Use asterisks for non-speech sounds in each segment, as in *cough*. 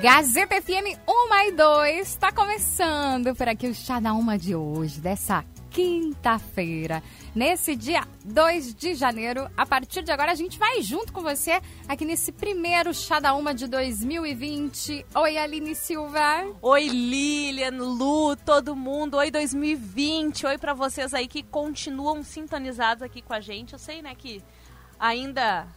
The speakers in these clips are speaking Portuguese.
Gazeta FM 1 e 2, está começando por aqui o Chá da Uma de hoje, dessa quinta-feira, nesse dia 2 de janeiro. A partir de agora, a gente vai junto com você aqui nesse primeiro Chá da Uma de 2020. Oi, Aline Silva. Oi, Lilian, Lu, todo mundo. Oi, 2020. Oi para vocês aí que continuam sintonizados aqui com a gente. Eu sei, né, que ainda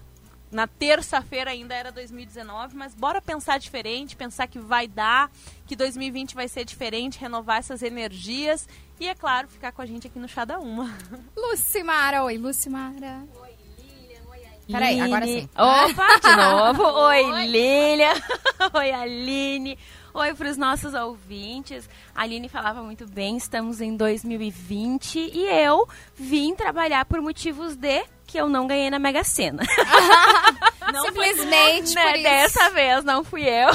na terça-feira ainda era 2019, mas bora pensar diferente, pensar que vai dar, que 2020 vai ser diferente, renovar essas energias e, é claro, ficar com a gente aqui no Chá da Uma. *laughs* Lucimara, oi, Lucimara. Oi, Lilian, oi, Aline. Peraí, agora sim. Opa, de *laughs* novo. Oi, oi. Lilian. *laughs* oi, Aline. Oi para os nossos ouvintes. A Aline falava muito bem, estamos em 2020 e eu vim trabalhar por motivos de que eu não ganhei na Mega Sena. *laughs* não Simplesmente né, Dessa vez não fui eu.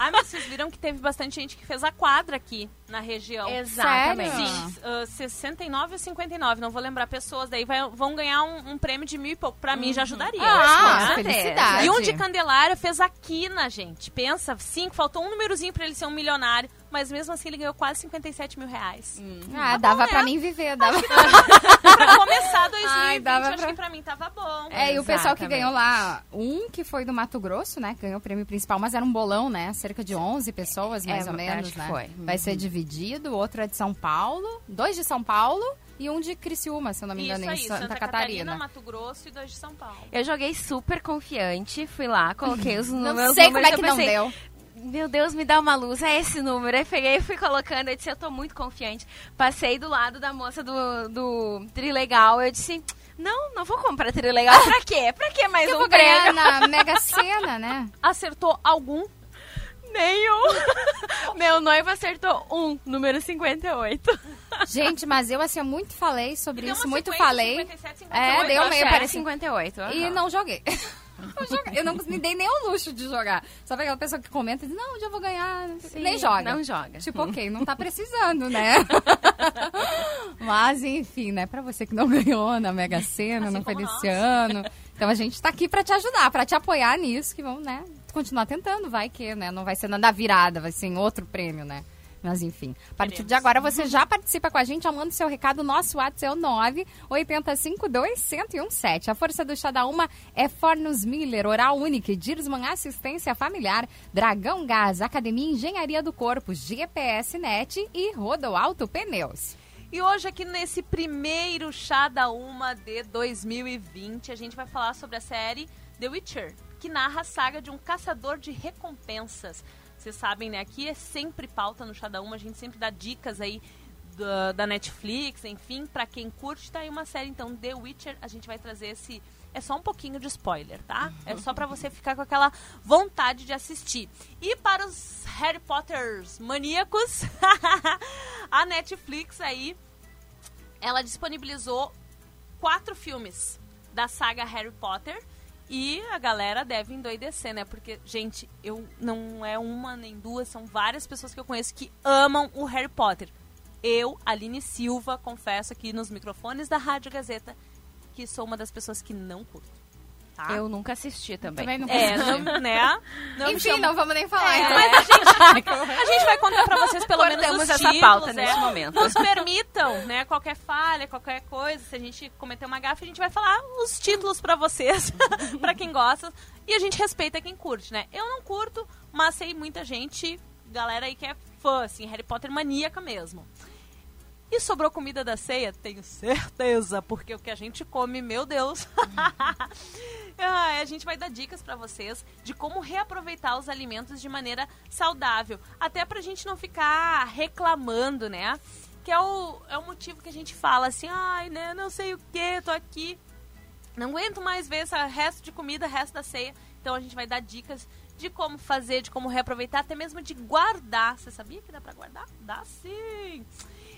Ah, mas vocês viram que teve bastante gente que fez a quadra aqui na região. Exatamente. Sim, uh, 69 ou 59, não vou lembrar pessoas. Daí vai, vão ganhar um, um, prêmio de mil e pouco. Pra uhum. mim já ajudaria. Ah, né? felicidade. E um de Candelária fez aqui na gente. Pensa, sim, faltou um númerozinho pra ele ser um milionário mas mesmo assim ele ganhou quase 57 mil reais. Hum. Ah, tá dava bom, pra né? mim viver, dava. *laughs* pra começar 2020, Ai, dava acho pra... que pra mim tava bom. É, e o pessoal que ganhou lá, um que foi do Mato Grosso, né, ganhou o prêmio principal, mas era um bolão, né, cerca de 11 pessoas, mais é, ou menos, né. Foi. Vai uhum. ser dividido, outro é de São Paulo, dois de São Paulo e um de Criciúma, se eu não me engano, Isso em aí, Santa, Santa Catarina. Catarina. Mato Grosso e dois de São Paulo. Eu joguei super confiante, fui lá, coloquei os números. Não sei como é que não deu meu Deus, me dá uma luz, é esse número. Aí peguei e fui colocando, eu disse, eu tô muito confiante. Passei do lado da moça do, do Trilegal, eu disse, não, não vou comprar Trilegal. Pra quê? Pra que mais eu um vou prêmio? ganhar na Mega Sena, né? *laughs* Acertou algum? Nenhum. *laughs* Meu noivo acertou um, número 58. Gente, mas eu assim, eu muito falei sobre isso, muito 50, falei. 57, 58, é, deu meio para 58. Uhum. E *laughs* não joguei. Eu não me dei nem o luxo de jogar. Só aquela pessoa que comenta e diz, não, já vou ganhar. Sim, nem joga. Não joga. Tipo, ok, não tá precisando, né? *laughs* Mas, enfim, né? Pra você que não ganhou na Mega Sena, assim não foi desse ano. Então a gente tá aqui pra te ajudar, pra te apoiar nisso, que vamos, né? Continuar tentando, vai que, né? Não vai ser nada virada, vai ser em outro prêmio, né? Mas enfim, a partir Queremos. de agora você já participa com a gente, manda seu recado. Nosso WhatsApp é o 9 1017. A força do chá da uma é Fornos Miller, Oral Única, Dirsman Assistência Familiar, Dragão Gás, Academia Engenharia do Corpo, GPS Net e Rodo Alto Pneus. E hoje aqui nesse primeiro chá da uma de 2020, a gente vai falar sobre a série The Witcher, que narra a saga de um caçador de recompensas vocês sabem, né? Aqui é sempre pauta no Chá da Uma, a gente sempre dá dicas aí da, da Netflix, enfim, para quem curte, tá aí uma série, então, The Witcher, a gente vai trazer esse... É só um pouquinho de spoiler, tá? É só para você ficar com aquela vontade de assistir. E para os Harry Potters maníacos, *laughs* a Netflix aí, ela disponibilizou quatro filmes da saga Harry Potter, e a galera deve endoidecer, né? Porque, gente, eu não é uma nem duas, são várias pessoas que eu conheço que amam o Harry Potter. Eu, Aline Silva, confesso aqui nos microfones da Rádio Gazeta que sou uma das pessoas que não curto. Tá? Eu nunca assisti também. também nunca é, não, né? *laughs* Não Enfim, chama... não vamos nem falar. É, então. Mas a gente, *laughs* a gente vai contar pra vocês pelo Cortamos menos os essa títulos, pauta né? nesse momento. Nos permitam, né? Qualquer falha, qualquer coisa, se a gente cometer uma gafe, a gente vai falar os títulos pra vocês, *laughs* pra quem gosta. E a gente respeita quem curte, né? Eu não curto, mas sei muita gente, galera aí que é fã, assim, Harry Potter maníaca mesmo. E sobrou comida da ceia? Tenho certeza, porque o que a gente come, meu Deus. *laughs* ah, a gente vai dar dicas para vocês de como reaproveitar os alimentos de maneira saudável. Até pra gente não ficar reclamando, né? Que é o, é o motivo que a gente fala assim, ai, né, não sei o que, tô aqui. Não aguento mais ver esse resto de comida, resto da ceia. Então a gente vai dar dicas de como fazer, de como reaproveitar, até mesmo de guardar. Você sabia que dá pra guardar? Dá sim!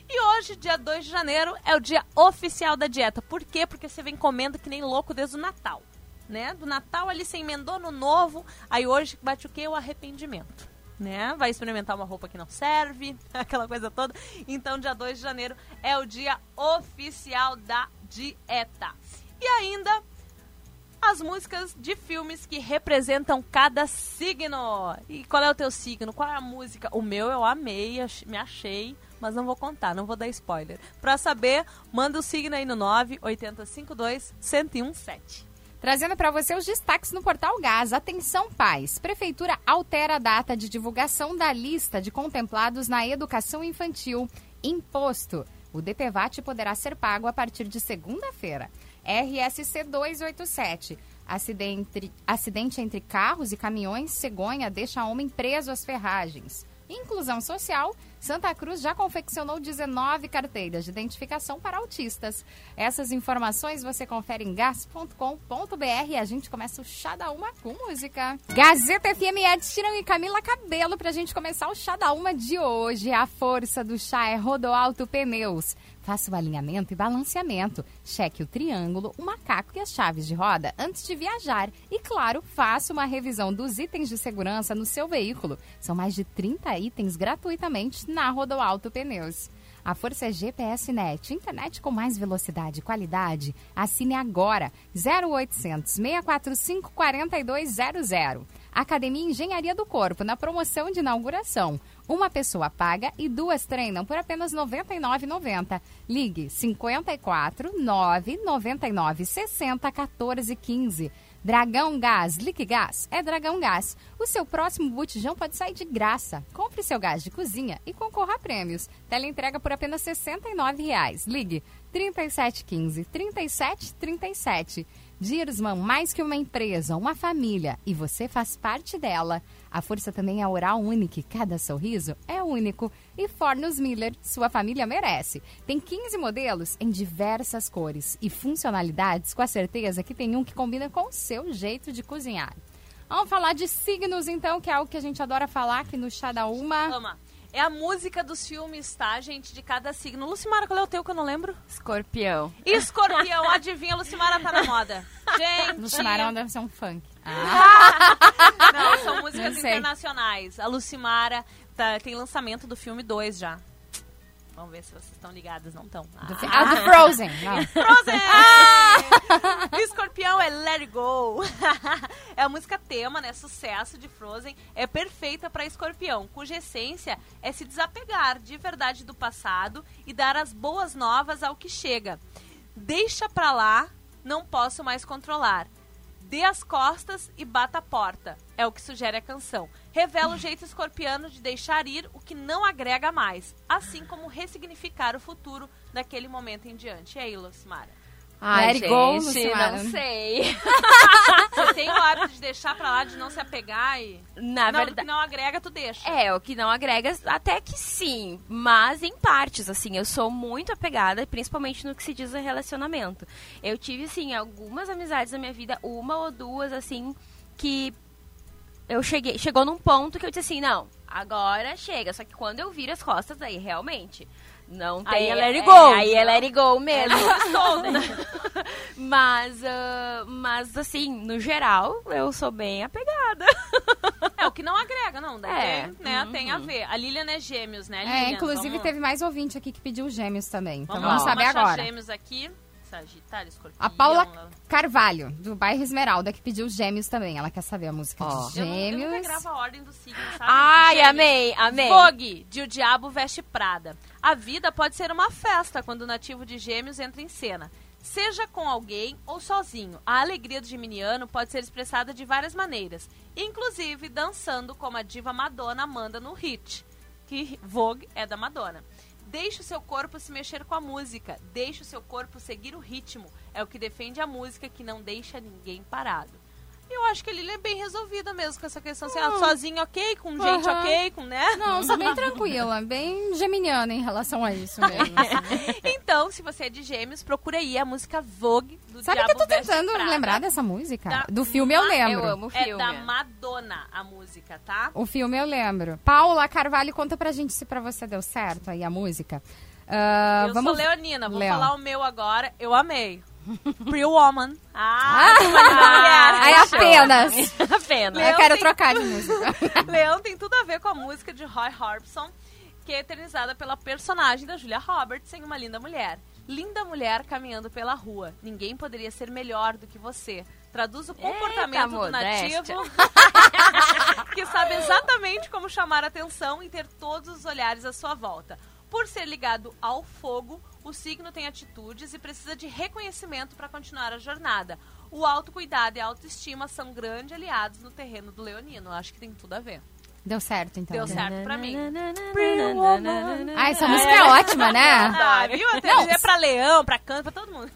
E hoje, dia 2 de janeiro, é o dia oficial da dieta. Por quê? Porque você vem comendo que nem louco desde o Natal. Né? Do Natal ali você emendou no novo, aí hoje bate o quê? O arrependimento. Né? Vai experimentar uma roupa que não serve, *laughs* aquela coisa toda. Então, dia 2 de janeiro é o dia oficial da dieta. E ainda as músicas de filmes que representam cada signo. E qual é o teu signo? Qual é a música? O meu eu amei, me achei, mas não vou contar, não vou dar spoiler. Pra saber, manda o signo aí no 98052 1017. Trazendo para você os destaques no Portal Gás. Atenção, pais. Prefeitura altera a data de divulgação da lista de contemplados na educação infantil. Imposto. O DPVAT poderá ser pago a partir de segunda-feira. RSC 287. Acidente, acidente entre carros e caminhões, cegonha deixa homem preso às ferragens. Inclusão social, Santa Cruz já confeccionou 19 carteiras de identificação para autistas. Essas informações você confere em gas.com.br e a gente começa o Chá da Uma com música. Gazeta FM Ed Sheeran e Camila Cabelo para a gente começar o Chá da Uma de hoje. A força do chá é Rodoalto Pneus. Faça o alinhamento e balanceamento. Cheque o triângulo, o macaco e as chaves de roda antes de viajar. E, claro, faça uma revisão dos itens de segurança no seu veículo. São mais de 30 itens gratuitamente na Rodoalto Pneus. A força é GPS Net, internet com mais velocidade e qualidade. Assine agora 0800 645 4200. Academia Engenharia do Corpo na promoção de inauguração. Uma pessoa paga e duas treinam por apenas R$ 99,90. Ligue 54 9 99 60 14 15. Dragão Gás, Liquigás é Dragão Gás. O seu próximo botijão pode sair de graça. Compre seu gás de cozinha e concorra a prêmios. Teleentrega por apenas R$ 69,00. Ligue 3715 3737. Dirsman, mais que uma empresa, uma família, e você faz parte dela. A força também é Oral Unique, cada sorriso é único. E Fornos Miller, sua família merece. Tem 15 modelos em diversas cores e funcionalidades, com a certeza que tem um que combina com o seu jeito de cozinhar. Vamos falar de signos, então, que é algo que a gente adora falar aqui no Chá da Uma. É a música dos filmes, tá, gente? De cada signo. Lucimara, qual é o teu que eu não lembro? Escorpião. Escorpião, *laughs* adivinha, Lucimara tá na moda. Gente. Lucimara deve ser um funk. Ah. *laughs* não, são músicas internacionais. A Lucimara tá, tem lançamento do filme 2 já. Vamos ver se vocês estão ligadas, não estão. Ah, do, ah, do Frozen. Não. *laughs* Frozen! Ah! Escorpião é Let It Go. É a música tema, né? Sucesso de Frozen. É perfeita para Escorpião, cuja essência é se desapegar de verdade do passado e dar as boas novas ao que chega. Deixa pra lá, não posso mais controlar. Dê as costas e bata a porta. É o que sugere a canção. Revela o jeito escorpiano de deixar ir o que não agrega mais, assim como ressignificar o futuro daquele momento em diante. E aí, Lucimara? Ai, gente, go, não sei. *laughs* Você tem o hábito de deixar pra lá, de não se apegar e... Na não, verdade... O que não agrega, tu deixa. É, o que não agrega, até que sim. Mas em partes, assim, eu sou muito apegada, principalmente no que se diz a relacionamento. Eu tive, assim, algumas amizades na minha vida, uma ou duas, assim, que eu cheguei... Chegou num ponto que eu disse assim, não, agora chega. Só que quando eu viro as costas, aí realmente não tem. Aí é let it go. É, aí é let it go mesmo. É *laughs* mas, uh, mas, assim, no geral, eu sou bem apegada. É, o que não agrega, não. Daí é. tem, né, uhum. tem a ver. A Lilian é gêmeos, né, Lilian? É, inclusive vamos... teve mais ouvinte aqui que pediu gêmeos também. Então vamos, vamos saber agora. gêmeos aqui. Sagitário, escorpião. A Paula Carvalho, do bairro Esmeralda, que pediu gêmeos também. Ela quer saber a música oh. de gêmeos. Eu, não, eu gravo a ordem do signo, sabe? Ai, amei, amei. Vogue, de O Diabo Veste Prada. A vida pode ser uma festa quando o nativo de gêmeos entra em cena. Seja com alguém ou sozinho, a alegria do geminiano pode ser expressada de várias maneiras, inclusive dançando como a diva Madonna manda no hit, que Vogue é da Madonna. Deixe o seu corpo se mexer com a música. Deixe o seu corpo seguir o ritmo. É o que defende a música que não deixa ninguém parado. E eu acho que a Lili é bem resolvida mesmo com essa questão. Assim, ah, sozinha ok, com gente Aham. ok, com, né? Não, sou bem tranquila, bem geminiana em relação a isso mesmo. assim. *laughs* Então, se você é de gêmeos, procura aí a música Vogue do Sabe que Diabo eu tô tentando Prada. lembrar dessa música? Da Do filme eu lembro. Eu amo o É filme. da Madonna a música, tá? O filme eu lembro. Paula Carvalho, conta pra gente se pra você deu certo aí a música. Ah, eu vamos... sou leonina, vou Leão. falar o meu agora. Eu amei. Pretty Woman. Ah, Ah, aí apenas. *laughs* Apenas. Eu quero tem- trocar de música. *laughs* Leão tem tudo a ver com a música de Roy Orbison, que é eternizada pela personagem da Julia Roberts em Uma Linda Mulher. Linda mulher caminhando pela rua. Ninguém poderia ser melhor do que você. Traduz o comportamento do modéstia. nativo *laughs* que sabe exatamente como chamar a atenção e ter todos os olhares à sua volta. Por ser ligado ao fogo, o signo tem atitudes e precisa de reconhecimento para continuar a jornada. O autocuidado e a autoestima são grandes aliados no terreno do leonino. Acho que tem tudo a ver. Deu certo, então. Deu certo pra mim. Ah, essa música é ótima, né? Tá, viu? Não. é pra leão, pra canto, pra todo mundo.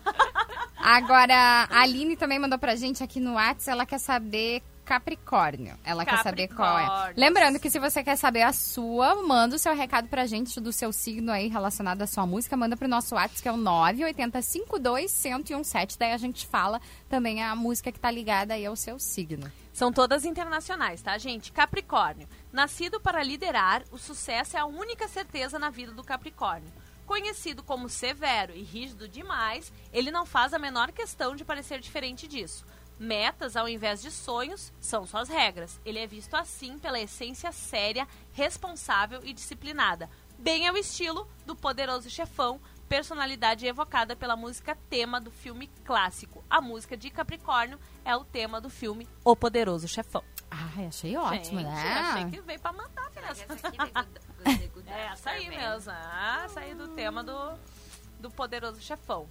Agora, a Aline também mandou pra gente aqui no WhatsApp, ela quer saber Capricórnio. Ela quer saber qual é. Lembrando que se você quer saber a sua, manda o seu recado pra gente do seu signo aí relacionado à sua música, manda pro nosso WhatsApp, que é o 980521017. Daí a gente fala também a música que tá ligada aí ao seu signo. São todas internacionais, tá, gente? Capricórnio. Nascido para liderar, o sucesso é a única certeza na vida do Capricórnio. Conhecido como severo e rígido demais, ele não faz a menor questão de parecer diferente disso. Metas, ao invés de sonhos, são suas regras. Ele é visto assim pela essência séria, responsável e disciplinada. Bem ao estilo do poderoso chefão, personalidade evocada pela música tema do filme clássico. A música de Capricórnio é o tema do filme O Poderoso Chefão. Ai, achei ótimo, Gente, né? Achei que veio pra matar, criança. É, *laughs* essa aí mesmo. Ah, essa aí do tema do, do Poderoso Chefão.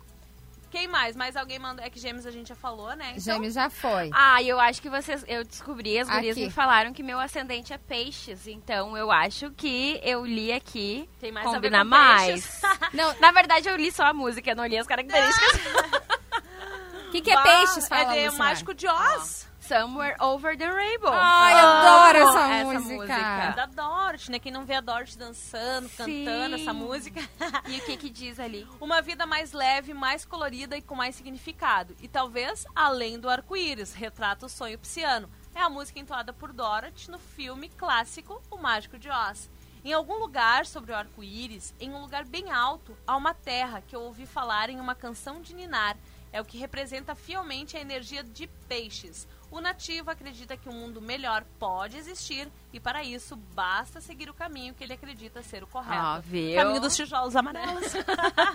Quem mais? Mais alguém mandou? É que Gêmeos a gente já falou, né? Então, Gêmeos já foi. Ah, eu acho que vocês. Eu descobri, as gurias Aqui. me falaram que meu ascendente é peixes. Então eu acho que eu li aqui. Tem mais a ver combina com mais. *laughs* Não, Na verdade, eu li só a música, eu não li as características. o *laughs* que, que é Bah, peixes? Fala, É de. Mágico de Oz. Somewhere Over the Rainbow. Ai, Ah, adoro essa, essa música. música. Da Dorothy, né? Quem não vê a Dorothy dançando, cantando Sim. essa música. E o que que diz ali? *laughs* Uma vida mais leve, mais colorida e com mais significado. E talvez além do arco-íris, retrata o sonho pisciano. É a música entoada por Dorothy no filme clássico O Mágico de Oz. Em algum lugar sobre o arco-íris, em um lugar bem alto, há uma terra que eu ouvi falar em uma canção de Ninar. É o que representa fielmente a energia de peixes. O nativo acredita que um mundo melhor pode existir e para isso basta seguir o caminho que ele acredita ser o correto. Ah, viu? Caminho dos tijolos amarelos.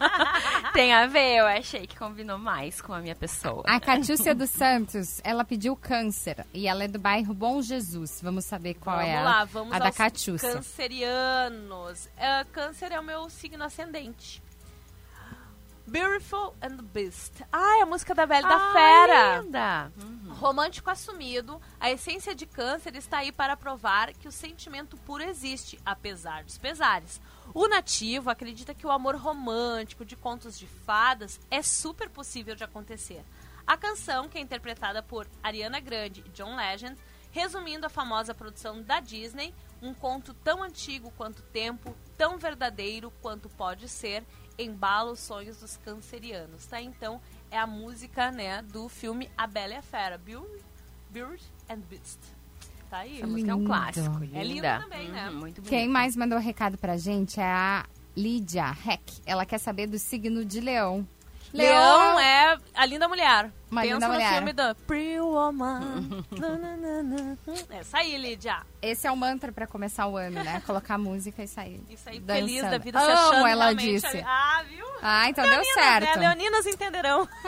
*laughs* Tem a ver, eu achei que combinou mais com a minha pessoa. A Catiúcia dos Santos, ela pediu câncer e ela é do bairro Bom Jesus. Vamos saber qual vamos é a, lá, vamos a da Catiúcia. cancerianos. É, câncer é o meu signo ascendente. Beautiful and the Beast. Ah, é a música da Bela e da Ah, Fera. linda. Romântico assumido, a essência de câncer está aí para provar que o sentimento puro existe, apesar dos pesares. O nativo acredita que o amor romântico de contos de fadas é super possível de acontecer. A canção, que é interpretada por Ariana Grande e John Legend, resumindo a famosa produção da Disney, um conto tão antigo quanto tempo, tão verdadeiro quanto pode ser, embala os sonhos dos cancerianos, tá? Então, é a música, né, do filme A Bela e a Fera, Beauty, Beauty and Beast. Tá aí. Essa música é um clássico. É linda linda. também, né? Uhum, muito bonita. Quem mais mandou recado pra gente é a Lídia Heck. Ela quer saber do signo de leão. Leão é a linda mulher. Uma Pensa linda no mulher. filme da Pretty Woman. Nananana. Essa aí, Lídia. Esse é o mantra pra começar o ano, né? *laughs* Colocar música e sair. Isso aí, dançando. feliz da vida, se Amo, achando ela realmente disse. ali. Ah, viu? Ah, então deu Leoninas, certo. Né? Leoninas entenderão. *laughs*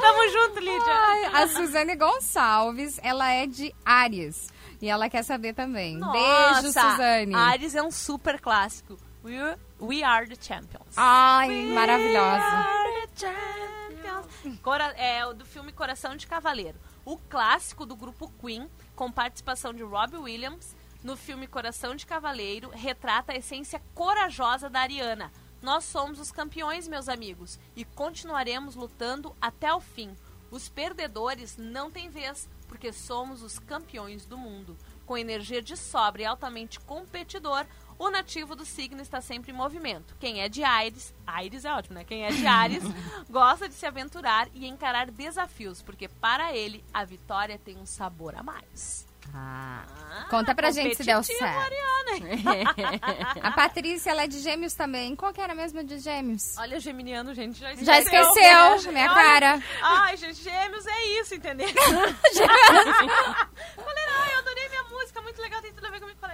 Tamo junto, Lídia. Ai, a Suzane Gonçalves, ela é de Ares. E ela quer saber também. Beijo, Nossa, Suzane. Ares é um super clássico. We are the champions. Ai, We maravilhosa. are the champions. Cora- é do filme Coração de Cavaleiro. O clássico do grupo Queen, com participação de Robbie Williams, no filme Coração de Cavaleiro, retrata a essência corajosa da Ariana. Nós somos os campeões, meus amigos, e continuaremos lutando até o fim. Os perdedores não têm vez, porque somos os campeões do mundo. Com energia de sobra e altamente competidor, o nativo do signo está sempre em movimento. Quem é de Ares, Ares é ótimo, né? Quem é de Ares *laughs* gosta de se aventurar e encarar desafios, porque para ele a vitória tem um sabor a mais. Ah. Conta pra gente se deu certo. *laughs* A Patrícia, ela é de gêmeos também. Qual que era mesmo de gêmeos? Olha, geminiano, gente, já esqueceu. Já esqueceu, minha Olha, cara. Ai, gente, gêmeos é isso, entendeu? *laughs* Falei, ai, eu adorei minha música, muito legal,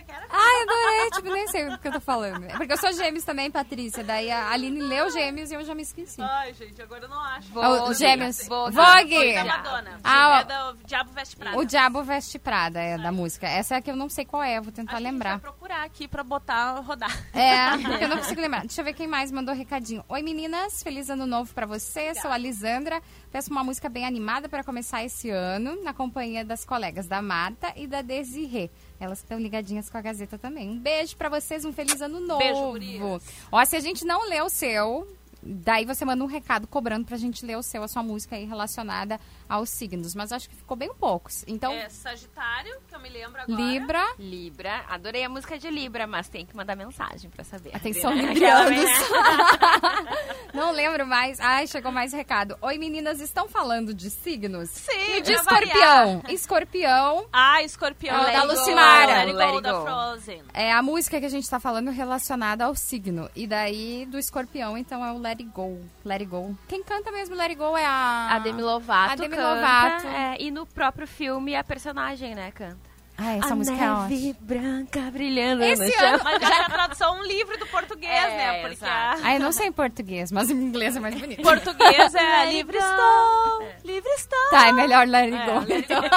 que era? Ai, adorei. Tipo, nem sei o que eu tô falando. É porque eu sou gêmeos também, Patrícia. Daí a Aline leu gêmeos e eu já me esqueci. Ai, gente, agora eu não acho. Oh, os gêmeos. Vogue. Vogue. Da Madonna. Ah, é do Diabo Veste Prada. O Diabo Veste Prada é da música. Essa é a que eu não sei qual é, vou tentar a gente lembrar. vai procurar aqui pra botar, rodar. É, porque *laughs* eu não consigo lembrar. Deixa eu ver quem mais mandou recadinho. Oi, meninas. Feliz ano novo pra você. Sou a Lisandra. Peço uma música bem animada para começar esse ano, na companhia das colegas da Marta e da Desirê. Elas estão ligadinhas com a Gazeta também. Um beijo pra vocês, um feliz ano novo. Beijo. Ó, se a gente não lê o seu, daí você manda um recado cobrando pra gente ler o seu, a sua música aí relacionada aos signos. Mas acho que ficou bem poucos. Então, É Sagitário, que eu me lembro agora. Libra. Libra, adorei a música de Libra, mas tem que mandar mensagem pra saber. Atenção, librianos. né? *laughs* Não lembro mais. Ai, chegou mais recado. Oi, meninas, estão falando de signos? Sim, E de pra variar. escorpião. Escorpião Ah, Escorpião. É da Lucimara. Let Go, da. Frozen. é a música que a gente tá falando relacionada ao signo. E daí, do escorpião, então, é o Let It Go. Let It Go. Quem canta mesmo Let It Go é a... A Demi Lovato A Demi canta, Lovato. é, e no próprio filme a personagem, né, canta. Ai, essa a música é neve ótima. branca brilhando Esse no chão. ano- Mas já era tradução um livro do português, É, né? Porque exato. a... Ai, eu não sei em português, mas em inglês é mais bonito. português é *laughs* livre estou, livre estou. Tá, é melhor Let It É, Go. Então. É.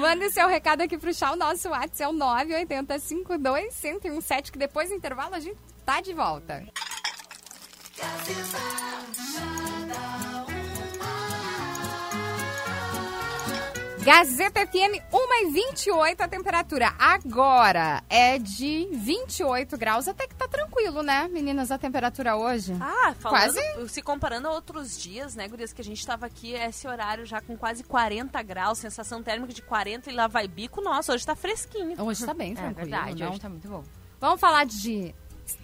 Mande seu recado aqui pro chá. O nosso WhatsApp é o 98052-1017, que depois do intervalo a gente tá de volta. Gazeta FM 1 e 28 a temperatura. Agora é de 28 graus. Até que tá tranquilo, né, meninas, a temperatura hoje? Ah, falando, Quase. se comparando a outros dias, né, gurias, que a gente tava aqui, esse horário já com quase 40 graus, sensação térmica de 40 e lá vai bico, nossa, hoje tá fresquinho. Hoje tá bem *laughs* É tranquilo. verdade, não? hoje tá muito bom. Vamos falar de,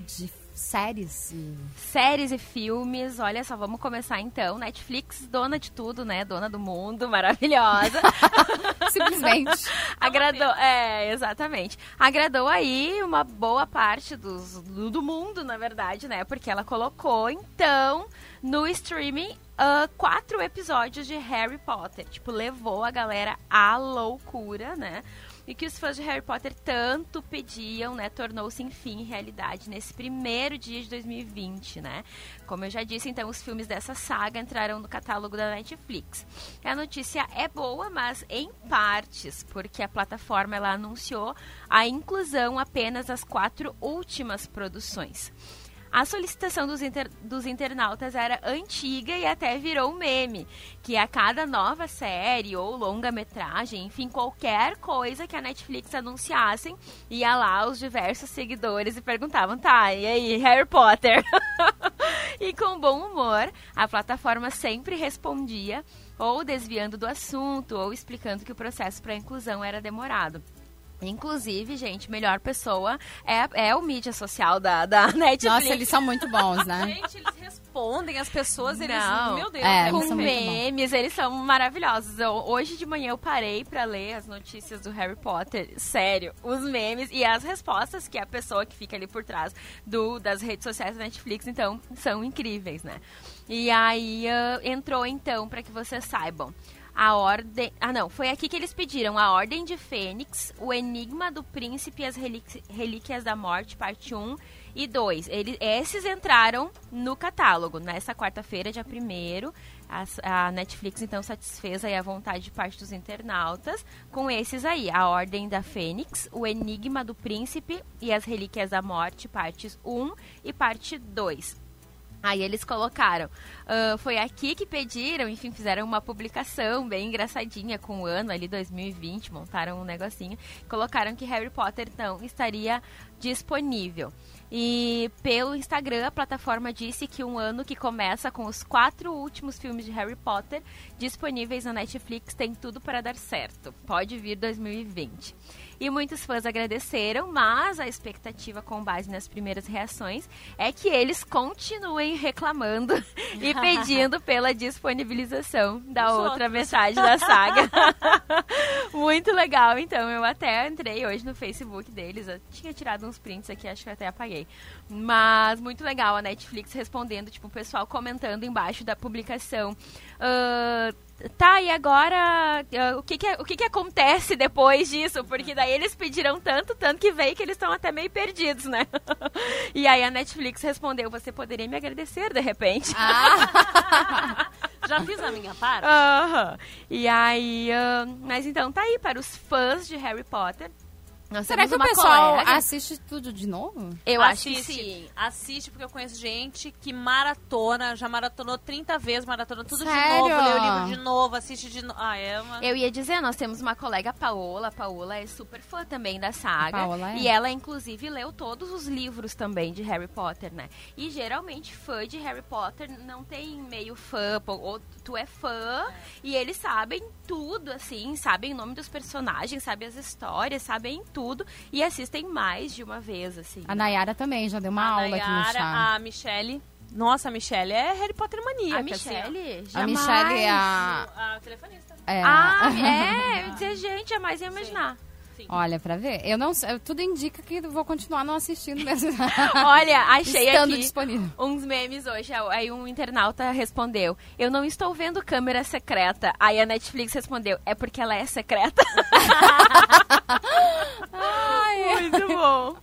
de séries e Séries e filmes, olha só, vamos começar então. Netflix, dona de tudo, né? Dona do mundo, *laughs* maravilhosa. *laughs* simplesmente. *laughs* Agradou, é, exatamente. Agradou aí uma boa parte dos, do, do mundo, na verdade, né? Porque ela colocou, então, no streaming, ah, quatro episódios de Harry Potter. Tipo, levou a galera à loucura, né? E que os fãs de Harry Potter tanto pediam, né? Tornou-se, enfim, realidade nesse primeiro dia de 2020, né? Como eu já disse, então, os filmes dessa saga entraram no catálogo da Netflix. A notícia é boa, mas em partes, porque a plataforma ela anunciou a inclusão apenas das quatro últimas produções. A solicitação dos, inter- dos internautas era antiga e até virou meme, que a cada nova série ou longa-metragem, enfim, qualquer coisa que a Netflix anunciassem, ia lá os diversos seguidores e perguntavam, tá, e aí, Harry Potter? *laughs* e com bom humor, a plataforma sempre respondia, ou desviando do assunto, ou explicando que o processo para inclusão era demorado. Inclusive, gente, melhor pessoa é, é o mídia social da, da *laughs* Netflix. Nossa, eles são muito bons, né? *laughs* Gente, eles respondem as pessoas, eles, Não. meu Deus, É, eles com muito memes, eles são maravilhosos. Eu- hoje de manhã eu parei pra ler as notícias do Harry Potter. Sério, os memes e as respostas que a pessoa que fica ali por trás do, das redes sociais da Netflix, então, são incríveis, né? E aí ah, entrou então, pra que vocês saibam. A ordem. Ah, não. Foi aqui que eles pediram a Ordem de Fênix, o Enigma do Príncipe e as Relí- Relíquias da Morte, parte 1 e 2. Ele, esses entraram no catálogo nessa quarta-feira, dia 1 a, a Netflix então satisfez aí a vontade de parte dos internautas com esses aí, a Ordem da Fênix, o Enigma do Príncipe e as Relíquias da Morte, partes 1 e parte 2. Aí eles colocaram, ah, foi aqui que pediram, enfim, fizeram uma publicação bem engraçadinha com o ano ali 2020, montaram um negocinho, colocaram que Harry Potter não estaria disponível. E pelo Instagram, a plataforma disse que um ano que começa com os quatro últimos filmes de Harry Potter disponíveis na Netflix tem tudo para dar certo. Pode vir 2020. E muitos fãs agradeceram, mas a expectativa com base nas primeiras reações é que eles continuem reclamando *laughs* e pedindo *laughs* pela disponibilização da Os outra outros. metade da saga. *laughs* Muito legal, então eu até entrei hoje no Facebook deles, eu tinha tirado uns prints aqui, acho que eu até apaguei. Mas muito legal a Netflix respondendo, tipo, o pessoal comentando embaixo da publicação. "Ah, tá, e agora ah, o, que, que, o que, que acontece depois disso? Porque daí eles pediram tanto, tanto que veio que eles estão até meio perdidos, né? *laughs* e aí a Netflix respondeu: você poderia me agradecer de repente. Ah, *laughs* Já fiz a minha parte? Aham. E aí, ah, mas então tá aí para os fãs de Harry Potter. Nós será que o pessoal colega- assiste tudo de novo? Eu acho assiste, que sim. Assiste, porque eu conheço gente que maratona, já maratonou 30 vezes, maratona tudo de Sério? novo, lê o livro de novo, assiste de novo. Ah, é uma... Eu ia dizer, nós temos uma colega, Paola. A Paola é super fã também da saga. A Paola é. E ela, inclusive, leu todos os livros também de Harry Potter, né? E geralmente, fã de Harry Potter não tem meio fã, ou tu é fã e eles sabem tudo, assim, sabem o nome dos personagens, sabem as histórias, sabem tudo e assistem mais de uma vez, assim. A Nayara também já deu uma a aula aqui no Nayara, chá. a Michelle. Nossa, a Michelle é Harry Potter maníaca. A Michelle? A Jamais. Michelle é assim. a... A telefonista. é. Ah, *laughs* é? Eu ia dizer, gente, jamais ia imaginar. Sim. Olha, pra ver. Eu não sei, tudo indica que vou continuar não assistindo mesmo. *laughs* Olha, achei Estando aqui disponível. uns memes hoje. Aí um internauta respondeu: Eu não estou vendo câmera secreta. Aí a Netflix respondeu: É porque ela é secreta. Ai, Muito bom.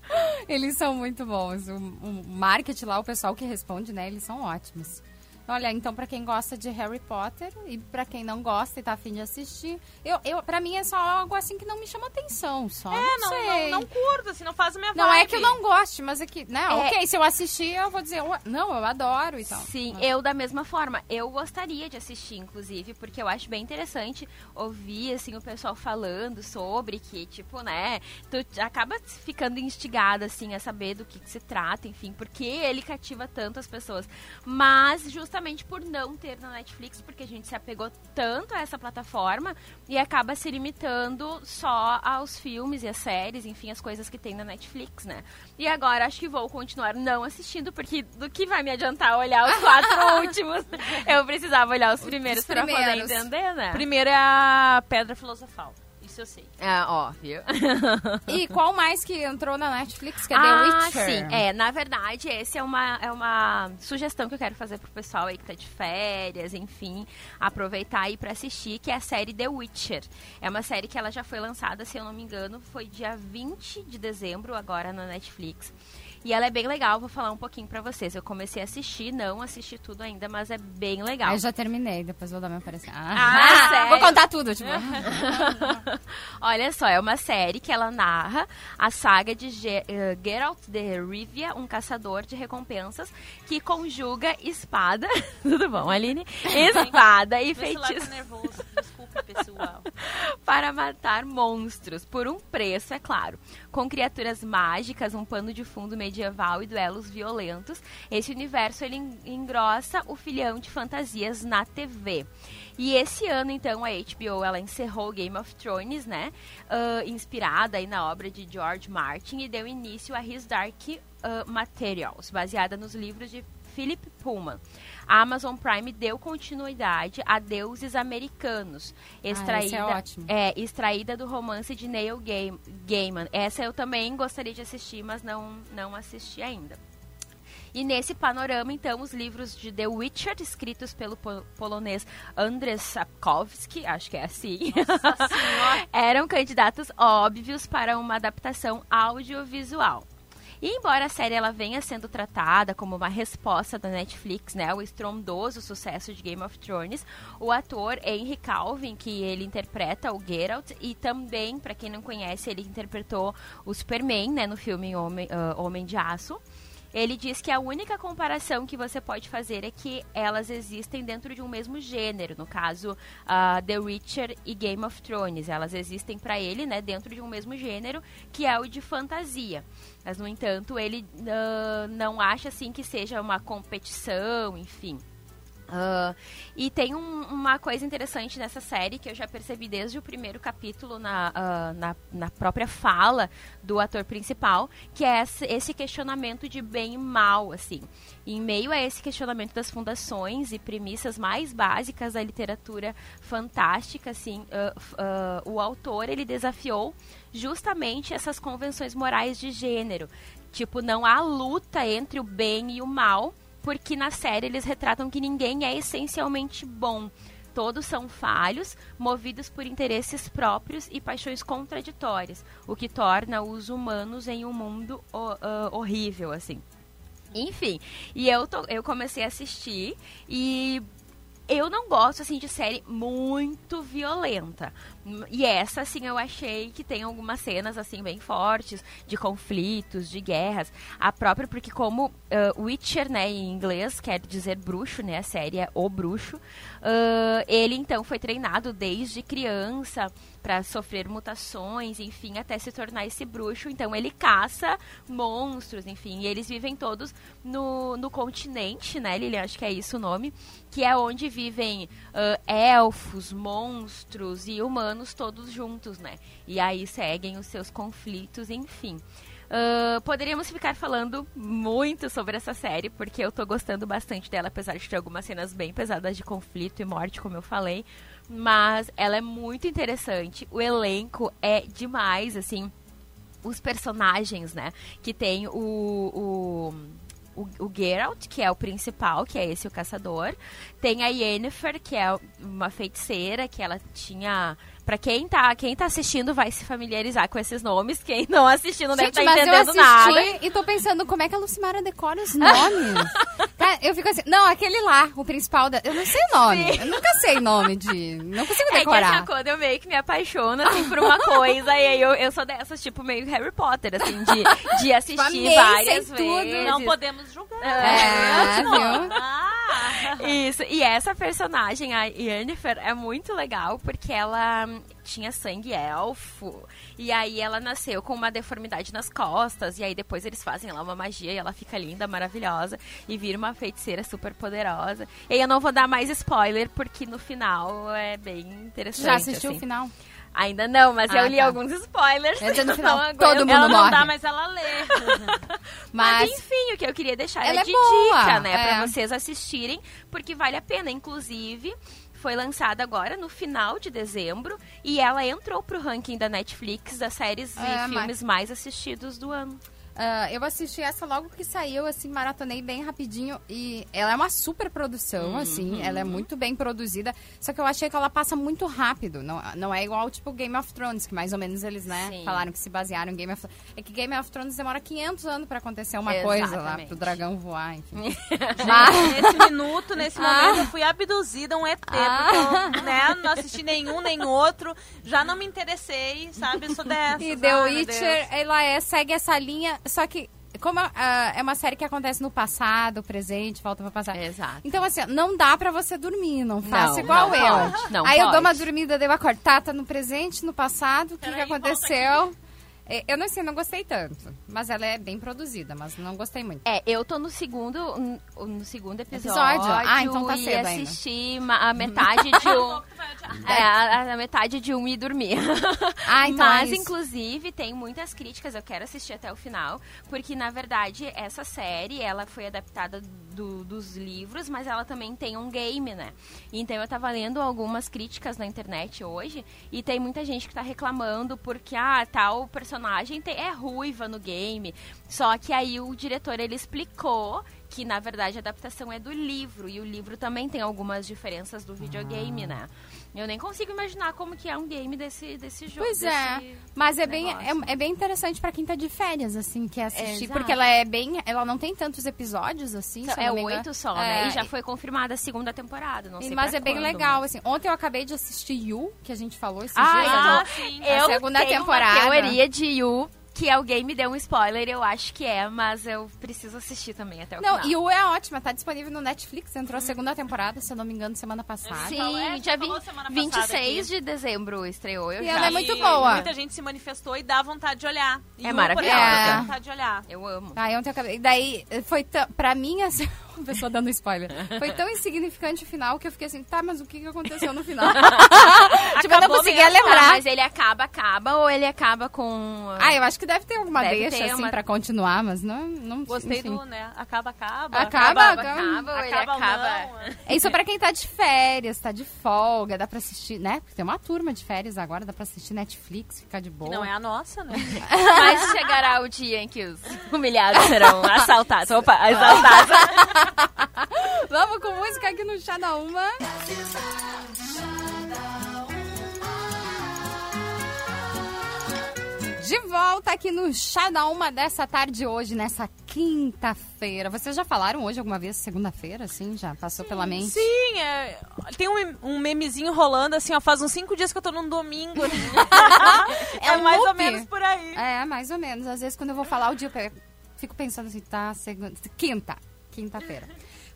eles são muito bons. O, o marketing lá, o pessoal que responde, né? Eles são ótimos. Olha, então pra quem gosta de Harry Potter e pra quem não gosta e tá afim de assistir, eu, eu, pra mim é só algo assim que não me chama atenção, só. É, não, não, sei. não, não curto, assim, não faz a minha Não vibe. é que eu não goste, mas é que, né, É. ok, se eu assistir, eu vou dizer, "Ué, não, eu adoro e tal. Sim, Mas- eu da mesma forma. Eu gostaria de assistir, inclusive, porque eu acho bem interessante ouvir, assim, o pessoal falando sobre que, tipo, né, tu acaba ficando instigada, assim, a saber do que, que se trata, enfim, porque ele cativa tanto as pessoas. Mas, justamente por não ter na Netflix, porque a gente se apegou tanto a essa plataforma e acaba se limitando só aos filmes e às séries, enfim, as coisas que tem na Netflix, né? E agora acho que vou continuar não assistindo, porque do que vai me adiantar olhar os quatro *laughs* últimos? Eu precisava olhar os primeiros Os pra poder primeiros. entender, né? Primeiro é a Pedra Filosofal. Isso eu sei. É, óbvio. *laughs* E qual mais que entrou na Netflix, que é ah, The Witcher? sim. É, na verdade, esse é uma, é uma sugestão que eu quero fazer pro pessoal aí que tá de férias, enfim, aproveitar aí pra assistir, que é a série The Witcher. É uma série que ela já foi lançada, se eu não me engano, foi dia 20 de dezembro, agora na Netflix. E ela é bem legal, vou falar um pouquinho pra vocês. Eu comecei a assistir, não assisti tudo ainda, mas é bem legal. Eu já terminei, depois vou dar meu parecer. Ah, *laughs* sério? Vou contar tudo, tipo. *laughs* Olha só, é uma série que ela narra a saga de Ge eh, Geralt de Rivia, um caçador de recompensas que conjuga espada, *laughs* tudo bom, Aline? Espada e feitiço *laughs* para matar monstros, por um preço, é claro. Com criaturas mágicas, um pano de fundo medieval e duelos violentos, esse universo ele en- engrossa o filhão de fantasias na TV. E esse ano, então, a HBO ela encerrou Game of Thrones, né? ah, inspirada aí na obra de George Martin e deu início a His Dark ah, Materials, baseada nos livros de Philip Pullman. A Amazon Prime deu continuidade a Deuses Americanos, extraída, esse é é, extraída do romance de Neil Gaim- Gaiman. Essa eu também gostaria de assistir, mas não, não assisti ainda. E nesse panorama, então, os livros de The Witcher, escritos pelo po- polonês Andrzej Sapkowski, acho que é assim, *laughs* eram candidatos óbvios para uma adaptação audiovisual. E embora a série ela venha sendo tratada como uma resposta da Netflix, né, ao estrondoso sucesso de Game of Thrones, o ator Henry Calvin, que ele interpreta o Geralt, e também, para quem não conhece, ele interpretou o Superman, né, no filme Homem, ah, Homem de Aço. Ele diz que a única comparação que você pode fazer é que elas existem dentro de um mesmo gênero, no caso uh, The Witcher e Game of Thrones. Elas existem para ele, né, dentro de um mesmo gênero, que é o de fantasia. Mas no entanto, ele uh, não acha assim que seja uma competição, enfim. Uh, e tem um, uma coisa interessante nessa série que eu já percebi desde o primeiro capítulo na, uh, na, na, própria fala do ator principal, que é esse questionamento de bem e mal, assim. E em meio a esse questionamento das fundações e premissas mais básicas da literatura fantástica, assim, uh, o autor ele desafiou justamente essas convenções morais de gênero. Tipo, não há luta entre o bem e o mal, porque na série eles retratam que ninguém é essencialmente bom. Todos são falhos, movidos por interesses próprios e paixões contraditórias, o que torna os humanos em um mundo uh, horrível, assim. Enfim, e eu, tô, eu comecei a assistir e eu não gosto, assim, de série muito violenta. E essa, assim, eu achei que tem algumas cenas, assim, bem fortes, de conflitos, de guerras. A própria, porque como uh, Witcher, né, em inglês, quer dizer bruxo, né, a série é O Bruxo, uh, ele, então, foi treinado desde criança para sofrer mutações, enfim, até se tornar esse bruxo. Então, ele caça monstros, enfim, e eles vivem todos no, no continente, né, Lilian, acho que é isso o nome, que é onde vivem uh, elfos, monstros e humanos todos juntos, né? E aí seguem os seus conflitos, enfim. Uh, poderíamos ficar falando muito sobre essa série, porque eu tô gostando bastante dela, apesar de ter algumas cenas bem pesadas de conflito e morte, como eu falei. Mas ela é muito interessante. O elenco é demais, assim. Os personagens, né? Que tem o, o o, o Geralt, que é o principal, que é esse o caçador. Tem a Yennefer, que é uma feiticeira, que ela tinha Pra quem tá, quem tá assistindo vai se familiarizar com esses nomes. Quem não assistindo não deve estar tá entendendo eu assisti nada. E tô pensando como é que a Lucimara decora os nomes. *laughs* Cara, eu fico assim, não, aquele lá, o principal da. Eu não sei nome. Sim. Eu nunca sei nome de. Não consigo decorar. *laughs* É que quando eu meio que me apaixono assim, por uma coisa, e aí eu, eu sou dessas, tipo, meio Harry Potter, assim, de, de assistir tipo, várias vezes. Tudo. Não podemos julgar. É, é viu? Ah. Isso, e essa personagem, a Yennefer, é muito legal porque ela tinha sangue elfo. E aí ela nasceu com uma deformidade nas costas. E aí depois eles fazem lá uma magia e ela fica linda, maravilhosa. E vira uma feiticeira super poderosa. E aí eu não vou dar mais spoiler, porque no final é bem interessante. Já assistiu assim. o final? Ainda não, mas ah, eu li tá. alguns spoilers. É no final, todo mundo ela morre. não dá, mas ela lê. *laughs* mas, mas, enfim, o que eu queria deixar ela é de boa, dica, né? É. Pra vocês assistirem, porque vale a pena. Inclusive, foi lançada agora no final de dezembro e ela entrou pro ranking da Netflix das séries é, e filmes mas... mais assistidos do ano. Uh, eu assisti essa logo que saiu, assim, maratonei bem rapidinho. E ela é uma super produção, uhum. assim. Ela é muito bem produzida. Só que eu achei que ela passa muito rápido. Não, não é igual, tipo, Game of Thrones, que mais ou menos eles, né, Sim. falaram que se basearam em Game of Thrones. É que Game of Thrones demora 500 anos pra acontecer uma Exatamente. coisa lá, pro dragão voar, enfim. *laughs* Mas... Nesse minuto, nesse momento, ah. eu fui abduzida um ET. Ah. Porque eu, né, não assisti nenhum, nem outro. Já não me interessei, sabe? Eu sou dessa. *laughs* E The Witcher, ela é, segue essa linha só que como uh, é uma série que acontece no passado, presente, volta para passar. Exato. Então, assim, não dá para você dormir, não faça não, igual não eu. Pode, não Aí pode. eu dou uma dormida, dei uma cortada tá, tá no presente, no passado, o que, que aconteceu? É, eu não sei, não gostei tanto. Mas ela é bem produzida, mas não gostei muito. É, eu tô no segundo, no segundo episódio. episódio? Ah, então tá e cedo assisti a metade de um. *laughs* é, a, a, metade de um e dormir. *laughs* Ah, então Mas, é inclusive, tem muitas críticas, eu quero assistir até o final, porque, na verdade, essa série, ela foi adaptada do, dos livros, mas ela também tem um game, né? Então, eu tava lendo algumas críticas na internet hoje, e tem muita gente que tá reclamando porque, ah, tal personagem personagem é ruiva no game. Só que aí o diretor ele explicou que na verdade a adaptação é do livro e o livro também tem algumas diferenças do videogame, ah. né? Eu nem consigo imaginar como que é um game desse, desse jogo. Pois é, mas é bem, é, é, bem interessante para quem tá de férias, assim, que assistir. É, porque ela é bem. Ela não tem tantos episódios, assim. é oito só, né? É, e já foi confirmada a segunda temporada. Não sei mas é bem quando, legal, mas... assim. Ontem eu acabei de assistir You, que a gente falou esses ah, dias. Ah, sim. A segunda temporada. Uma teoria de You que alguém me deu um spoiler, eu acho que é, mas eu preciso assistir também até o Não, final. e o é ótima, tá disponível no Netflix, entrou a segunda temporada, se eu não me engano, semana passada. Sim, Então, é, dia falou 20, semana passada 26 aqui. de dezembro estreou. Eu E já ela é muito E boa. Muita gente se manifestou e dá vontade de olhar. E É maravilhosa. É. dá vontade de olhar. Eu amo. Ah, ontem eu acabei. E daí, foi tão. Pra mim, assim. Pessoa dando spoiler. Foi tão insignificante o final que eu fiquei assim, tá, mas o que, que aconteceu no final? *laughs* tipo, eu não conseguia mesmo, Tá, lembrar. mas ele acaba, acaba ou ele acaba com. Ah, eu acho que deve ter alguma Deve deixa, ter assim, uma- pra continuar, mas não. não Gostei enfim. do, né? Acaba, acaba. Acaba, acaba, acaba. acaba, ou ele Acaba não. É isso pra quem tá de férias, tá de folga, dá pra assistir, né? Porque tem uma turma de férias agora, dá pra assistir Netflix, ficar de Que boa. não é a nossa, né? Mas chegará o dia em que os humilhados serão *laughs* assaltados. Opa, assaltados. *laughs* *laughs* Vamos com música aqui no Chá da Uma. De volta aqui no Chá da Uma dessa tarde hoje, nessa quinta-feira. Vocês já falaram hoje alguma vez, segunda-feira, assim? Já passou pela mente? Sim, é, tem um, um memezinho rolando assim, ó, faz uns cinco dias que eu tô num domingo. né? *laughs* É é um mais ou loop. menos por aí. É, mais ou menos. Às vezes, quando eu vou falar o dia, eu fico pensando assim, tá, segunda, quinta, quinta-feira.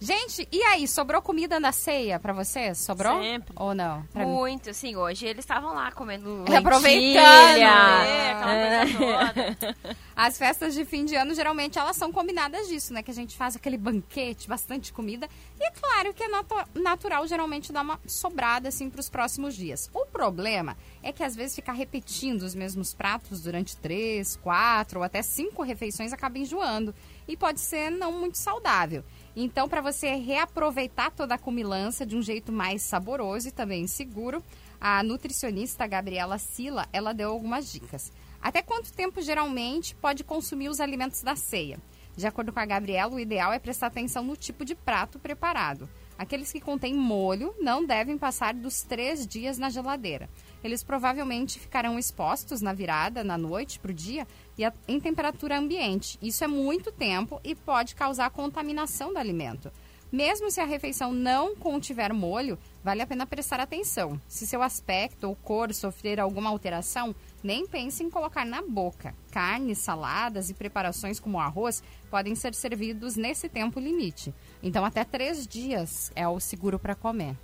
Gente, e aí, sobrou comida na ceia pra vocês? Sobrou? Sempre. Ou não? Pra mim. Muito, sim. Hoje eles estavam lá comendo *laughs* Aproveitando, lentilha. É, aquela coisa toda. *laughs* As festas de fim de ano, geralmente, elas são combinadas disso, né? Que a gente faz aquele banquete, bastante comida. E é claro que é natu- natural, geralmente, dar uma sobrada, assim, pros próximos dias. O problema é que, às vezes, ficar repetindo os mesmos pratos durante três, quatro ou até cinco refeições acaba enjoando. E pode ser não muito saudável. Então, para você reaproveitar toda a comilança de um jeito mais saboroso e também seguro, a nutricionista Gabriela Sila, ela deu algumas dicas. Até quanto tempo geralmente pode consumir os alimentos da ceia? De acordo com a Gabriela, o ideal é prestar atenção no tipo de prato preparado. Aqueles que contêm molho não devem passar dos três dias na geladeira. Eles provavelmente ficarão expostos na virada, na noite, para o dia, e a- em temperatura ambiente. Isso é muito tempo e pode causar contaminação do alimento. Mesmo se a refeição não contiver molho, vale a pena prestar atenção. Se seu aspecto ou cor sofrer alguma alteração, nem pense em colocar na boca. Carnes, saladas e preparações como arroz podem ser servidos nesse tempo limite. Então, até três dias é o seguro para comer.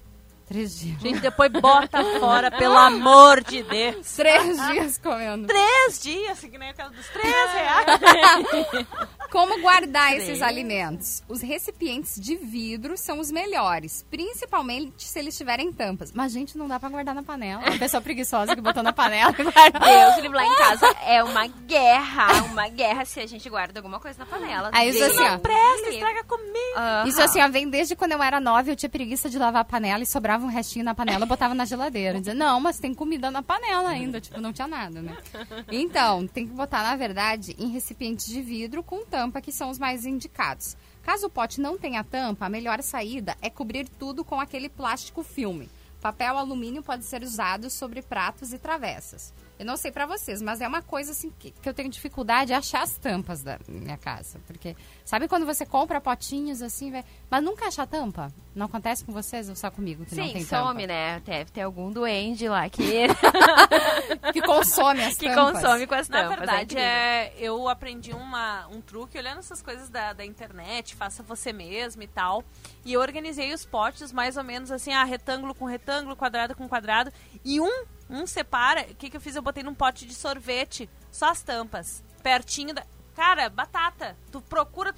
Três dias. Gente, depois bota fora, pelo amor de Deus. Três dias comendo. Três dias, que nem aquela dos três reais. Como guardar esses alimentos? Os recipientes de vidro são os melhores, principalmente se eles tiverem tampas. Mas, gente, não dá pra guardar na panela. A pessoa preguiçosa que botou na panela. Deus livre lá em casa é uma guerra, uma guerra se a gente guarda alguma coisa na panela. Aí isso assim, ó. livre. Presta, estraga comigo. Aham. Isso assim, ó, vem desde quando eu era nova, eu tinha preguiça de lavar a panela e sobrava um restinho na panela, botava na geladeira. Dizia, não, mas tem comida na panela ainda. Tipo, não tinha nada, né? Então, tem que botar, na verdade, em recipientes de vidro com tampa, que são os mais indicados. Caso o pote não tenha tampa, a melhor saída é cobrir tudo com aquele plástico filme. Papel alumínio pode ser usado sobre pratos e travessas. Eu não sei pra vocês, mas é uma coisa assim que, que eu tenho dificuldade de achar as tampas da minha casa. Porque, sabe quando você compra potinhos assim, mas nunca acha a tampa? Não acontece com vocês ou só comigo que não Sim, tem some, tampa? né? Deve ter algum duende lá que, *laughs* *laughs* Que consome as que tampas. consome com as Na tampas. verdade, incrível. é, eu aprendi uma, um truque olhando essas coisas da, da internet, faça você mesmo e tal. E eu organizei os potes mais ou menos assim, ah, retângulo com retângulo, quadrado com quadrado. E um, um separa. O que, que eu fiz? Eu botei num pote de sorvete, só as tampas, pertinho da. Cara, batata. Tu procura,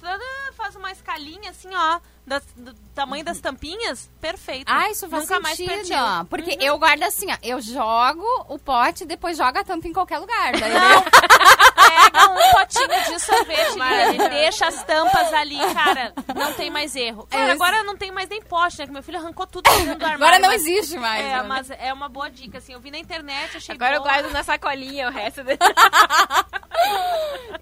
faz uma escalinha assim, ó, das- do tamanho das tampinhas, perfeito. Ah, isso faz Nunca mais sentido. perdi. ó. Porque Uhum. eu guardo assim, ó. Eu jogo o pote, depois jogo a tampa em qualquer lugar. Daí *laughs* Não, pega um potinho de sorvete, e deixa as tampas ali, cara. Não tem mais erro. Cara, É, agora não tem mais nem pote, né? Que meu filho arrancou tudo dentro do armário. Agora não mas- existe mais. É, né? mas é uma boa dica, assim. Eu vi na internet, achei Agora eu boa. guardo na sacolinha o resto. *laughs* De... *laughs*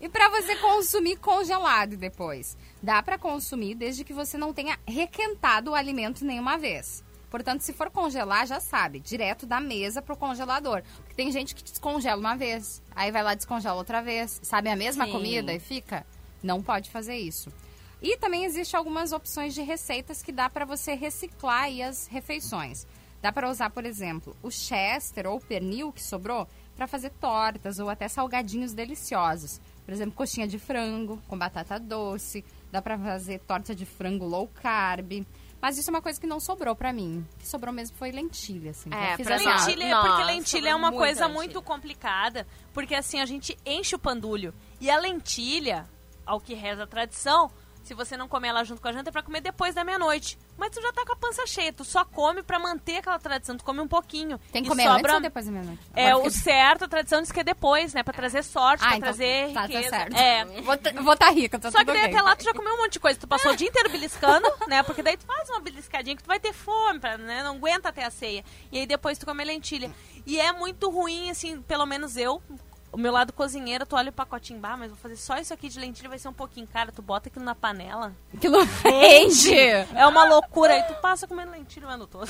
E pra você consumir congelado depois? Dá pra consumir desde que você não tenha requentado o alimento nenhuma vez. Portanto, se for congelar, já sabe, direto da mesa pro congelador. Porque tem gente que descongela uma vez, aí vai lá e descongela outra vez. Sabe a mesma Sim. comida e fica? Não pode fazer isso. E também existe algumas opções de receitas que dá pra você reciclar aí as refeições. Dá para usar, por exemplo, o chester ou o pernil que sobrou, para fazer tortas ou até salgadinhos deliciosos. Por exemplo, coxinha de frango com batata doce, dá para fazer torta de frango low carb. Mas isso é uma coisa que não sobrou para mim. O que sobrou mesmo foi lentilha, assim. É, fiz pra essa- Nossa, Lentilha, porque lentilha é sobrou uma coisa lentilha. muito complicada, porque assim, a gente enche o pandulho. E a lentilha, ao que reza a tradição, se você não comer ela junto com a janta, é pra comer depois da meia-noite. Mas tu já tá com a pança cheia, tu só come pra manter aquela tradição, tu come um pouquinho. Tem que comer sobra... antes ou depois da meia-noite? É, Agora o certo, a tradição diz que é depois, né? Pra trazer sorte, Ah, pra então trazer tá, tá riqueza. certo. É. Vou tá- Vou estar rica, tá Só que daí até lá tu já comeu um monte de coisa. Tu passou o dia inteiro beliscando, *laughs* né? Porque daí tu faz uma beliscadinha que tu vai ter fome, pra, né? Não aguenta até a ceia. E aí depois tu come lentilha. E é muito ruim, assim, pelo menos eu. O meu lado cozinheiro, tu olha o pacotinho, bah, mas vou fazer só isso aqui de lentilha, vai ser um pouquinho caro. Tu bota aquilo na panela. Aquilo rende. É uma loucura. Aí tu passa comendo lentilha o ano todo.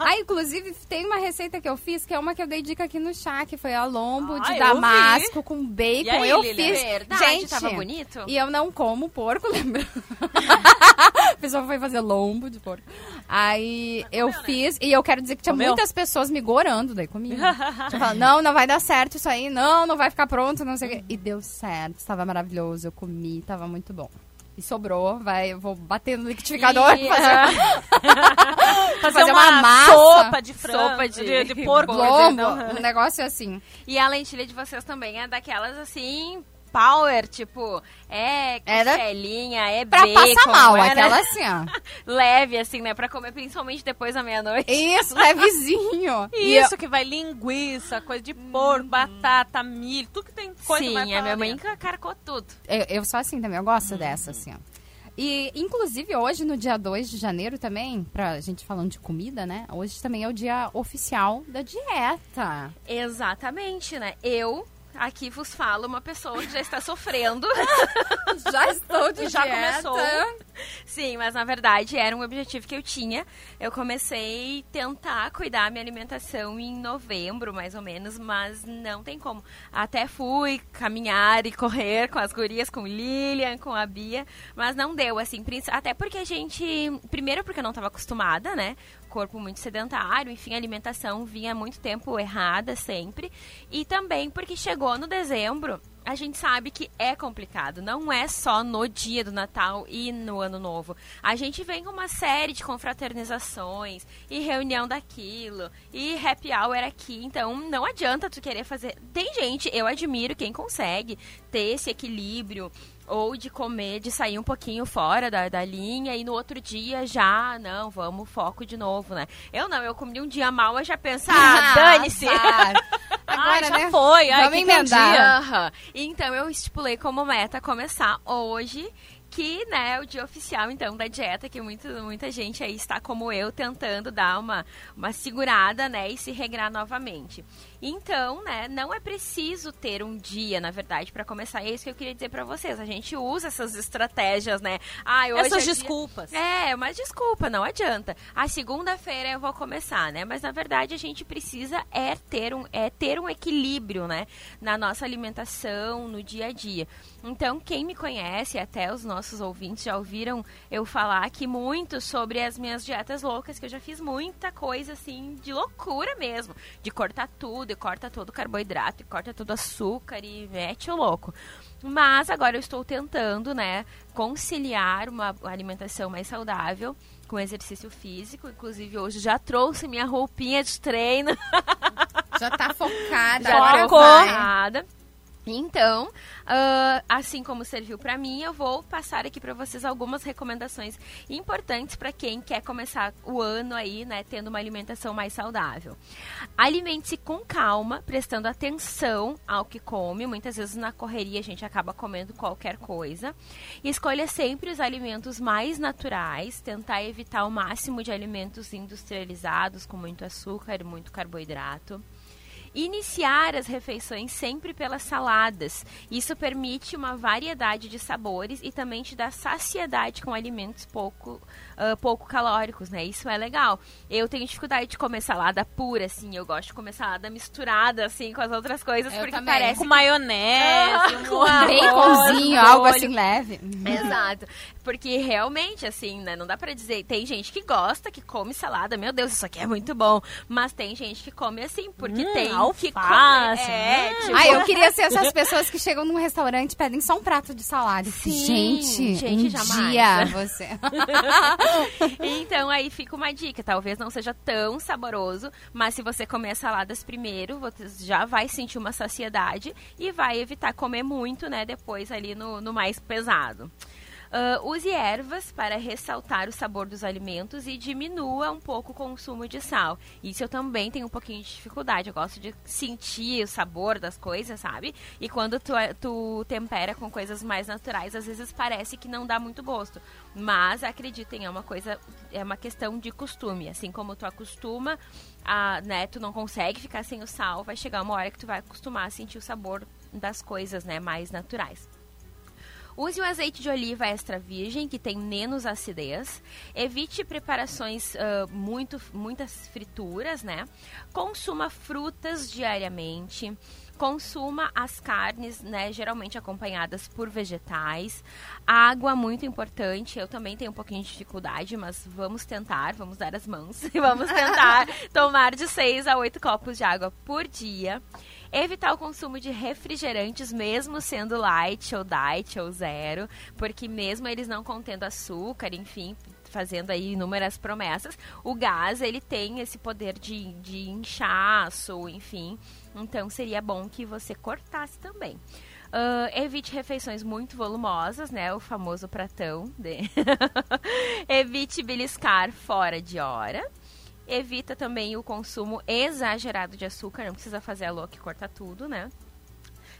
Ah, inclusive, tem uma receita que eu fiz, que é uma que eu dei dica aqui no chá, que foi a lombo Ah, de damasco com E bacon. aí, eu Lilian? fiz. Verdade, Gente, tava bonito? E eu não como porco, *laughs* lembra? *laughs* a pessoa foi fazer lombo de porco. Aí eu fiz, e eu quero dizer que tinha Comeu? muitas pessoas me gorando daí comigo. *laughs* Tinha falado, não, não vai dar certo isso aí, não, não vai ficar pronto, não sei o quê. E deu certo, estava maravilhoso, eu comi, estava muito bom. E sobrou, vai, eu vou bater no liquidificador E- fazer *laughs* Fazer, Fazer uma, uma massa. sopa de frango, Sopa de, de- de, *laughs* porco. lombo, um negócio assim. E a lentilha de vocês também é daquelas assim, power, tipo, é Era costelinha, é Pra bacon, passar mal, né? aquela *laughs* assim, ó. leve, assim, né? Pra comer principalmente depois da meia-noite. Isso, levezinho. *laughs* E Isso que vai linguiça, coisa de porco, batata, milho, tudo que tem coisa Sim, pra a minha mãe carcou tudo. Eu, eu sou assim também, eu gosto dessa, assim, ó. E, inclusive, hoje, no dia 2 de janeiro também, pra gente falando de comida, né? Hoje também é o dia oficial da dieta. Exatamente, né? Eu aqui vos falo uma pessoa que já está sofrendo. *laughs* Já estou de Já dieta. começou. Sim, mas na verdade era um objetivo que eu tinha. Eu comecei a tentar cuidar da minha alimentação em novembro, mais ou menos, mas não tem como. Até fui caminhar e correr com as gurias, com Lilian, com a Bia, mas não deu, assim, até porque a gente, primeiro porque eu não estava acostumada, né? Corpo muito sedentário, enfim, a alimentação vinha muito tempo errada sempre. E também porque chegou no dezembro, a gente sabe que é complicado. Não é só no dia do Natal e no Ano Novo. A gente vem com uma série de confraternizações e reunião daquilo e happy hour aqui. Então não adianta tu querer fazer. Tem gente, eu admiro quem consegue ter esse equilíbrio ou de comer, de sair um pouquinho fora da, da linha e no outro dia já, não, vamos foco de novo, né? Eu não, eu comi um dia mal, eu já penso, ah, *laughs* dane-se. Agora, Agora, já né? foi. Ai, Vamos é emendar. Aham. Então eu estipulei como meta começar hoje, que né, é o dia oficial então da dieta, que muito, muita gente aí está como eu tentando dar uma, uma segurada, né, e se regrar novamente. Então, né, não é preciso ter um dia, na verdade, para começar. É isso que eu queria dizer para vocês. A gente usa essas estratégias, né? Ah, hoje Essas é dia- desculpas. é, mas desculpa, não adianta. A segunda-feira eu vou começar, né? Mas na verdade a gente precisa é ter um, é ter um equilíbrio, né? Na nossa alimentação, no dia a dia. Então, quem me conhece, até os nossos ouvintes já ouviram eu falar aqui muito sobre as minhas dietas loucas, que eu já fiz muita coisa assim de loucura mesmo. De cortar tudo, e corta todo o carboidrato, e corta todo o açúcar e mete o louco. Mas agora eu estou tentando, né, conciliar uma alimentação mais saudável com exercício físico. Inclusive, hoje já trouxe minha roupinha de treino. Já tá focada. *laughs* Já vai. focada. Então, ah, assim como serviu para mim, eu vou passar aqui para vocês algumas recomendações importantes para quem quer começar o ano aí, né, tendo uma alimentação mais saudável. Alimente-se com calma, prestando atenção ao que come. Muitas vezes na correria a gente acaba comendo qualquer coisa. Escolha sempre os alimentos mais naturais, tentar evitar o máximo de alimentos industrializados com muito açúcar muito carboidrato. Iniciar as refeições sempre pelas saladas. Isso permite uma variedade de sabores e também te dá saciedade com alimentos pouco, ah, pouco calóricos, né? Isso é legal. Eu tenho dificuldade de comer salada pura, assim. Eu gosto de comer salada misturada, assim, com as outras coisas, Eu porque também. parece Com maionese, um *laughs* Com arroz, Baconzinho, molho. algo assim leve. Exato. Porque realmente, assim, né? Não dá pra dizer. Tem gente que gosta, que come salada. Meu Deus, isso aqui é muito bom. Mas tem gente que come assim, porque Hum, tem. alface. É, né? tipo- Ai, eu *laughs* queria ser essas pessoas que chegam num restaurante e pedem só um prato de salada. Sim, gente, gente, um jamais. dia você... *laughs* *laughs* Então aí fica uma dica, talvez não seja tão saboroso, mas se você comer as saladas primeiro, você já vai sentir uma saciedade e vai evitar comer muito, né, depois ali no, no mais pesado. Ah, use ervas para ressaltar o sabor dos alimentos e diminua um pouco o consumo de sal. Isso eu também tenho um pouquinho de dificuldade. Eu gosto de sentir o sabor das coisas, sabe? E quando tu, tu tempera com coisas mais naturais, às vezes parece que não dá muito gosto. Mas acreditem, é uma coisa, é uma questão de costume. Assim como tu acostuma, a, né, tu não consegue ficar sem o sal, vai chegar uma hora que tu vai acostumar a sentir o sabor das coisas, né, mais naturais. Use o azeite de oliva extra virgem, que tem menos acidez. Evite preparações, ah, muito, muitas frituras, né? Consuma frutas diariamente. Consuma as carnes, né? Geralmente acompanhadas por vegetais. Água, muito importante. Eu também tenho um pouquinho de dificuldade, mas vamos tentar, vamos dar as mãos. *laughs* e vamos tentar *laughs* tomar de 6 a 8 copos de água por dia. Evitar o consumo de refrigerantes, mesmo sendo light ou diet ou zero, porque mesmo eles não contendo açúcar, enfim, fazendo aí inúmeras promessas, o gás ele tem esse poder de, de inchaço, enfim. Então seria bom que você cortasse também. Ah, evite refeições muito volumosas, né? O famoso pratão. de- *laughs* evite beliscar fora de hora. Evita também o consumo exagerado de açúcar, não precisa fazer a louca e cortar tudo, né?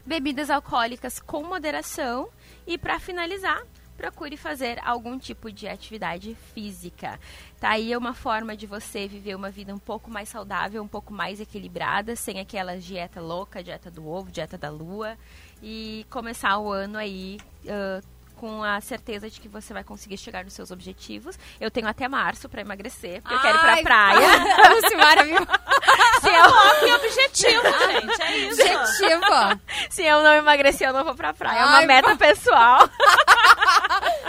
Bebidas alcoólicas com moderação e para finalizar, procure fazer algum tipo de atividade física. Tá aí uma forma de você viver uma vida um pouco mais saudável, um pouco mais equilibrada, sem aquela dieta louca, dieta do ovo, dieta da lua e começar o ano aí ah, com a certeza de que você vai conseguir chegar nos seus objetivos. Eu tenho até março para emagrecer, porque eu quero ir pra Ai, praia. *laughs* Lucimara viu? *laughs* se, eu, Foco e objetivo, gente. É isso. *laughs* Objetivo. se eu não emagrecer, eu não vou pra praia. É uma Ai, meta pessoal.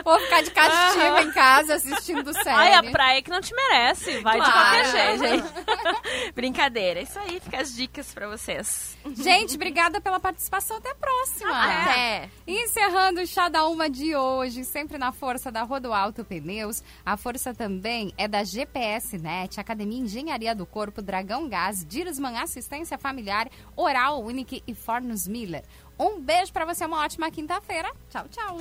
Vou ficar de castigo em casa assistindo série. *laughs* Ai, a praia que não te merece. Vai de Claro. qualquer jeito. gente. *laughs* Brincadeira. Isso aí, fica as dicas pra vocês. Gente, obrigada pela participação. Até a próxima. Até. Encerrando o Chá da Uma de hoje, sempre na força da Rodoalto Pneus. A força também é da GPS Net, Academia Engenharia do Corpo, Dragão Gás, Dirosman Assistência Familiar, Oral Unique e Fornos Miller. Um beijo pra você, uma ótima quinta-feira. Tchau, tchau.